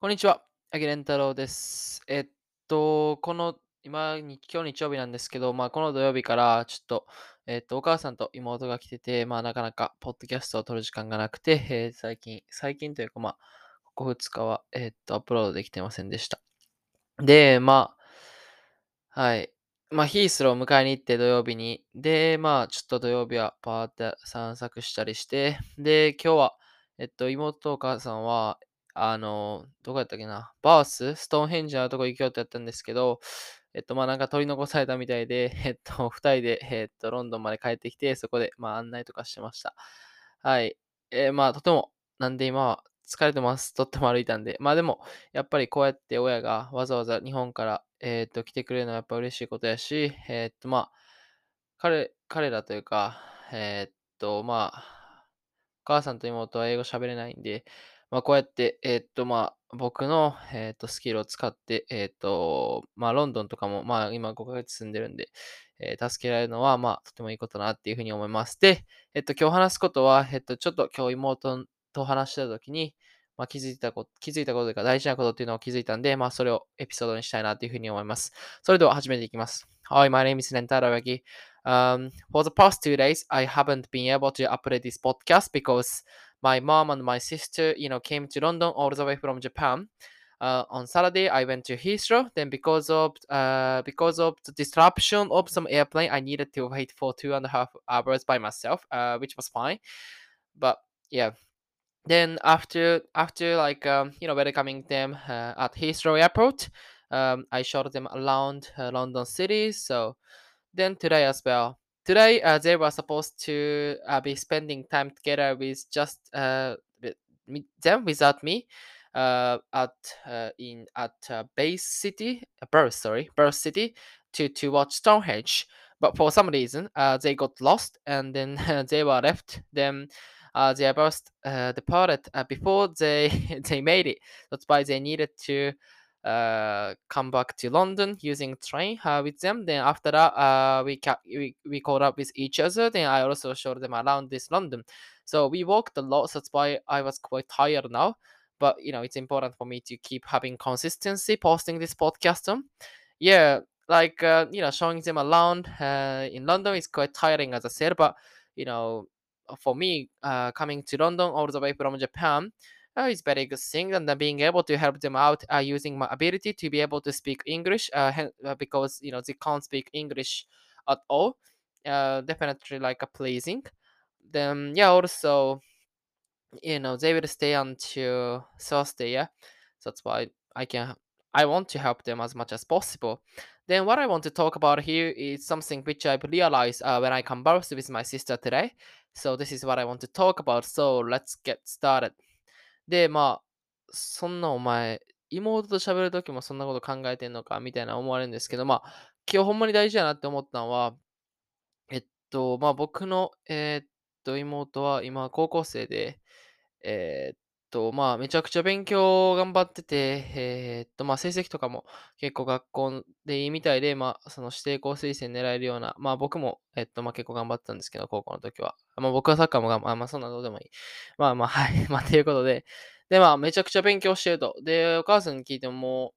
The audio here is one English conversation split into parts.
こんにちは。あきれんたろうです。えっと、この、今、今日日曜日なんですけど、まあ、この土曜日から、ちょっと、えっと、お母さんと妹が来てて、まあ、なかなか、ポッドキャストを撮る時間がなくて、えー最近、最近というか、まあ、ここ2日は、えっと、アップロードできてませんでした。で、まあ、はい。まあ、ヒースローを迎えに行って土曜日に。で、まあ、ちょっと土曜日はパーって散策したりして、で、今日は、えっと、妹とお母さんは、あの、どこやったっけな、バース、ストーンヘンジのとこ行きようってやったんですけど、えっと、まあ、なんか取り残されたみたいで、えっと、二人で、えっと、ロンドンまで帰ってきて、そこで、まあ、案内とかしてました。はい。えーまあ、とても、なんで今は疲れてます。とっても歩いたんで。まあでも、やっぱりこうやって親がわざわざ日本から、えっと、来てくれるのはやっぱ嬉しいことやし、えっと、まあ、彼、彼らというか、えっと、まあ、お母さんと妹は英語喋れないんで、まあ、こうやって、えっと、まあ、僕の、えっと、スキルを使って、えっと、まあ、ロンドンとかも、まあ、今5ヶ月住んでるんで、えー助けられるのは、まあ、とてもいいことだなっていうふうに思います。で、えっと、今日話すことは、えっと、ちょっと今日妹と話してた時に、まあ、気づいたこと、気づいたことというか大事なことっていうのを気づいたんで、まあ、それをエピソードにしたいなっていうふうに思います。それでは始めていきます。Hi, my name is Rentaro Wagi. Um, for the past two days, I haven't been able to upload this podcast because my mom and my sister, you know, came to London all the way from Japan. Uh, on Saturday, I went to Heathrow. Then, because of uh, because of the disruption of some airplane, I needed to wait for two and a half hours by myself, uh, which was fine. But yeah, then after after like um, you know welcoming them uh, at Heathrow Airport, um, I showed them around uh, London city. So then today as well. Today uh, they were supposed to uh, be spending time together with just uh, with them without me uh, at uh, in at uh, Bath city uh, Bath sorry Bath city to to watch Stonehenge. But for some reason, uh, they got lost and then they were left. Then uh, they both uh, departed uh, before they they made it. That's why they needed to uh, come back to London using train uh, with them. Then after that, uh, we, ca- we we caught up with each other. Then I also showed them around this London. So we walked a lot. That's why I was quite tired now. But you know, it's important for me to keep having consistency posting this podcast. Yeah, like uh, you know, showing them around uh, in London is quite tiring, as I said. But you know, for me, uh, coming to London all the way from Japan, uh, is very good thing and then being able to help them out uh, using my ability to be able to speak english uh, uh, because you know they can't speak english at all. Uh, definitely like a pleasing. Then yeah also you know they will stay until thursday yeah? That's why i can i want to help them as much as possible. Then what i want to talk about here is something which i realized uh, when i conversed with my sister today. So this is what i want to talk about. So let's get started で、まあ、そんなお前、妹と喋るときもそんなこと考えてんのか？みたいな思われるんですけど、まあ、今日ほんまに大事やなって思ったのは、えっと、まあ僕の、えーっと、妹は今高校生で、えーっと、まあめちゃくちゃ勉強頑張ってて、えーっと、まあ成績とかも結構学校でいいみたいで、まあその指定校推薦狙えるような、まあ僕も、えっと、まあ結構頑張ってたんですけど、高校の時は。まあ僕はサッカーも頑張、まあそんなどうでもいい。まあまあ、はい。まあということで、で、まあめちゃくちゃ勉強してると。で、お母さんに聞いてももう、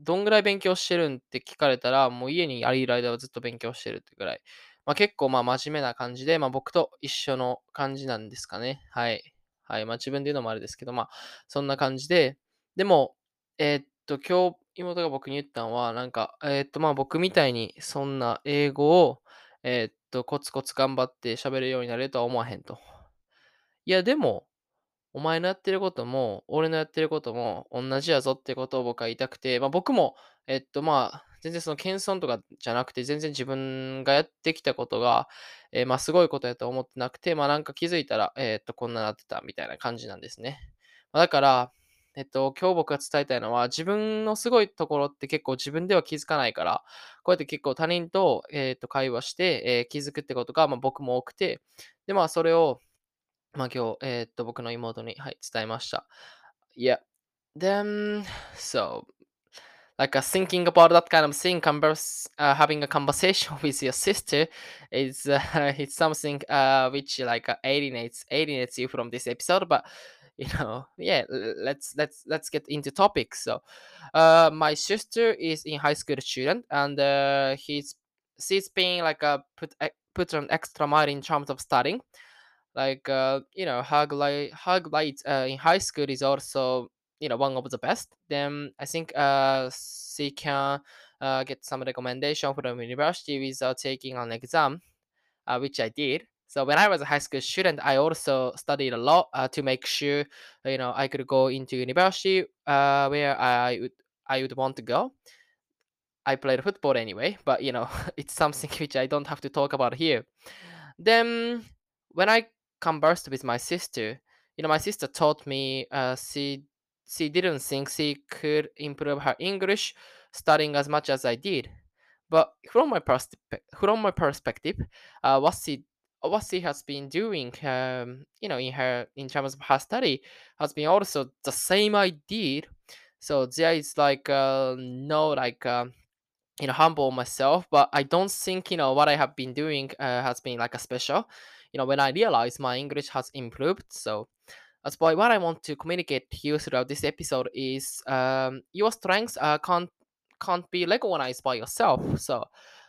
どんぐらい勉強してるんって聞かれたら、もう家にありいる間はずっと勉強してるってぐらい。まあ、結構まあ真面目な感じで、まあ、僕と一緒の感じなんですかね。はい。はい。まあ自分で言うのもあれですけど、まあそんな感じで、でも、えーっと、今日妹が僕に言ったのは、なんか、えーっと、まあ僕みたいにそんな英語を、えーっと、コツコツ頑張って喋るようになれるとは思わへんと。いや、でも、お前のやってることも、俺のやってることも同じやぞってことを僕は言いたくて、まあ、僕も、えっと、まあ、全然その謙遜とかじゃなくて、全然自分がやってきたことが、えーまあ、すごいことやと思ってなくて、まあ、なんか気づいたら、えーっと、こんななってたみたいな感じなんですね。まあ、だから、えっと、今日僕が伝えたいのは、自分のすごいところって結構自分では気づかないから、こうやって結構他人と、えーと会話して、えー気づくってことが、まあ、僕も多くて、で、まあ、それを、まあ、今日、えーっと、僕の妹に、はい、伝えました。Yeah. Then, so, like uh, thinking about that kind of thing, converse, uh, having a conversation with your sister is uh, it's something uh, which like uh, alienates alienates you from this episode. But you know, yeah, let's let's let's get into topics. So, uh, my sister is in high school student, and uh, he's she's being like a put put an extra mile in terms of studying. Like uh, you know, hug light hug light uh, in high school is also you know one of the best. Then I think uh she can uh, get some recommendation from university without taking an exam, uh, which I did. So when I was a high school student, I also studied a lot uh, to make sure you know I could go into university uh, where I would I would want to go. I played football anyway, but you know it's something which I don't have to talk about here. Then when I conversed with my sister, you know my sister told me uh, she she didn't think she could improve her English studying as much as I did. But from my perspective, from my perspective, uh, what she what she has been doing, um, you know, in her in terms of her study, has been also the same I did. So there is like uh, no like uh, you know humble myself, but I don't think you know what I have been doing uh, has been like a special. You know, when I realize my English has improved, so that's why what I want to communicate to you throughout this episode is um, your strengths uh, can't can't be recognized by yourself. So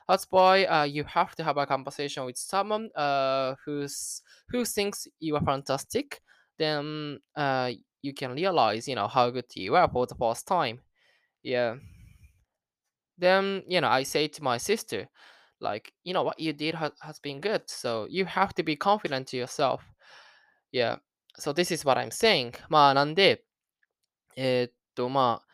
that's why uh, you have to have a conversation with someone uh, who's who thinks you are fantastic. Then uh, you can realize, you know, how good you are for the first time. Yeah. Then you know, I say to my sister, like, you know, what you did ha- has been good. So you have to be confident to yourself. Yeah. So this is what I'm saying. まあなんで、えーっとまあ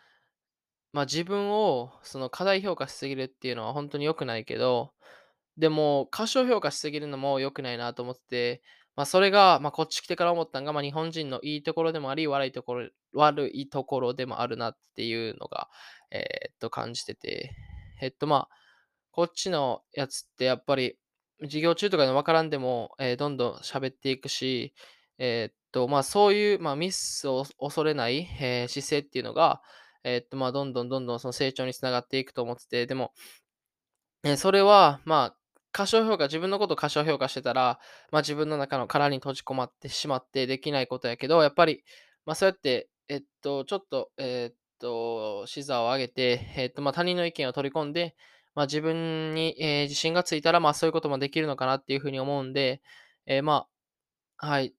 まあ、自分をその過大評価しすぎるっていうのは本当に良くないけど、でも過小評価しすぎるのも良くないなと思ってて、まあ、それが、まあ、こっち来てから思ったのが、まあ、日本人のいいところでもあり、悪いところ悪いところでもあるなっていうのが、えーっと感じてて、えっとまあ、こっちのやつってやっぱり授業中とかで分からんでも、えーどんどん喋っていくし、えーっとまあ、そういう、まあ、ミスを恐れない、えー姿勢っていうのが、えっと、まあ、どんどんどんどんその成長につながっていくと思ってて、でも、え、それは、まあ、過小評価自分のことを過小評価してたら、まあ、自分の中の殻に閉じ込まってしまってできないことやけど、やっぱり、まあ、そうやって、えっと、ちょっと、えっと、視座を上げて、えっと、まあ、他人の意見を取り込んで、まあ、自分に、えー自信がついたら、まあ、そういうこともできるのかなっていう風に思うんで、え、まあ、はい、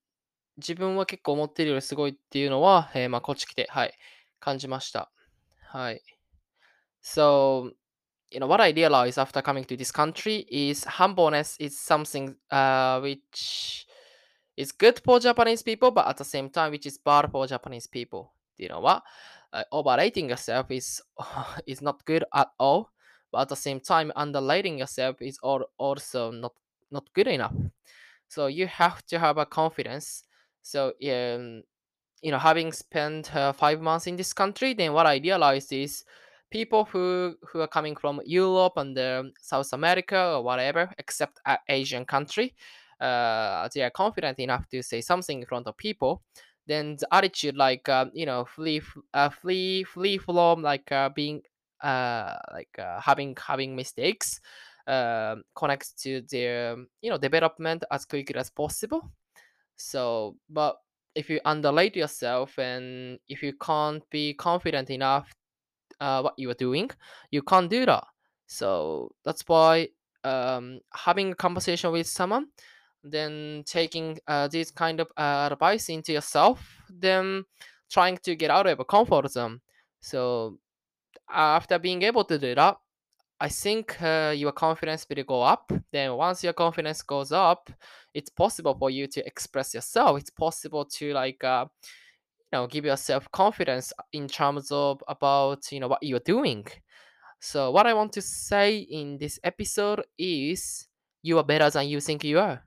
自分は結構思っているよりすごいっていうのは、え、まあ、こっち来て、はい、感じました。はい。So you know what I realized after coming to this country is humbleness is something uh, which is good for Japanese people, but at the same time, which is bad for Japanese people. You know what? Uh, overrating yourself is is not good at all, but at the same time, underrating yourself is al- also not not good enough. So you have to have a confidence. So um, you know, having spent uh, five months in this country, then what I realized is people who who are coming from Europe and uh, South America or whatever, except Asian country, uh, they are confident enough to say something in front of people. Then the attitude, like uh, you know, flee, uh, flee, flee from like uh, being, uh, like uh, having having mistakes, uh, connects to their you know development as quickly as possible so, but if you underrate yourself and if you can't be confident enough uh, what you are doing, you can't do that. So that's why um, having a conversation with someone, then taking uh, this kind of uh, advice into yourself, then trying to get out of a comfort zone. So after being able to do that, I think uh, your confidence will go up. Then once your confidence goes up, it's possible for you to express yourself. It's possible to like uh, you know give yourself confidence in terms of about you know what you're doing. So what I want to say in this episode is you are better than you think you are.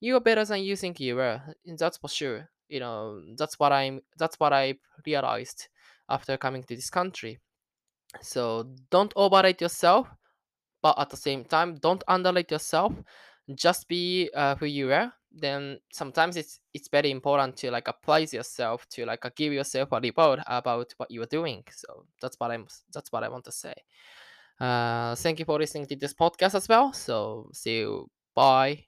You are better than you think you are. That's for sure. You know that's what I'm. That's what I realized after coming to this country. So don't overrate yourself but at the same time don't underrate yourself. Just be uh, who you are. Then sometimes it's it's very important to like apply yourself to like uh, give yourself a report about what you are doing. So that's what i'm that's what i want to say. Uh thank you for listening to this podcast as well. So see you. Bye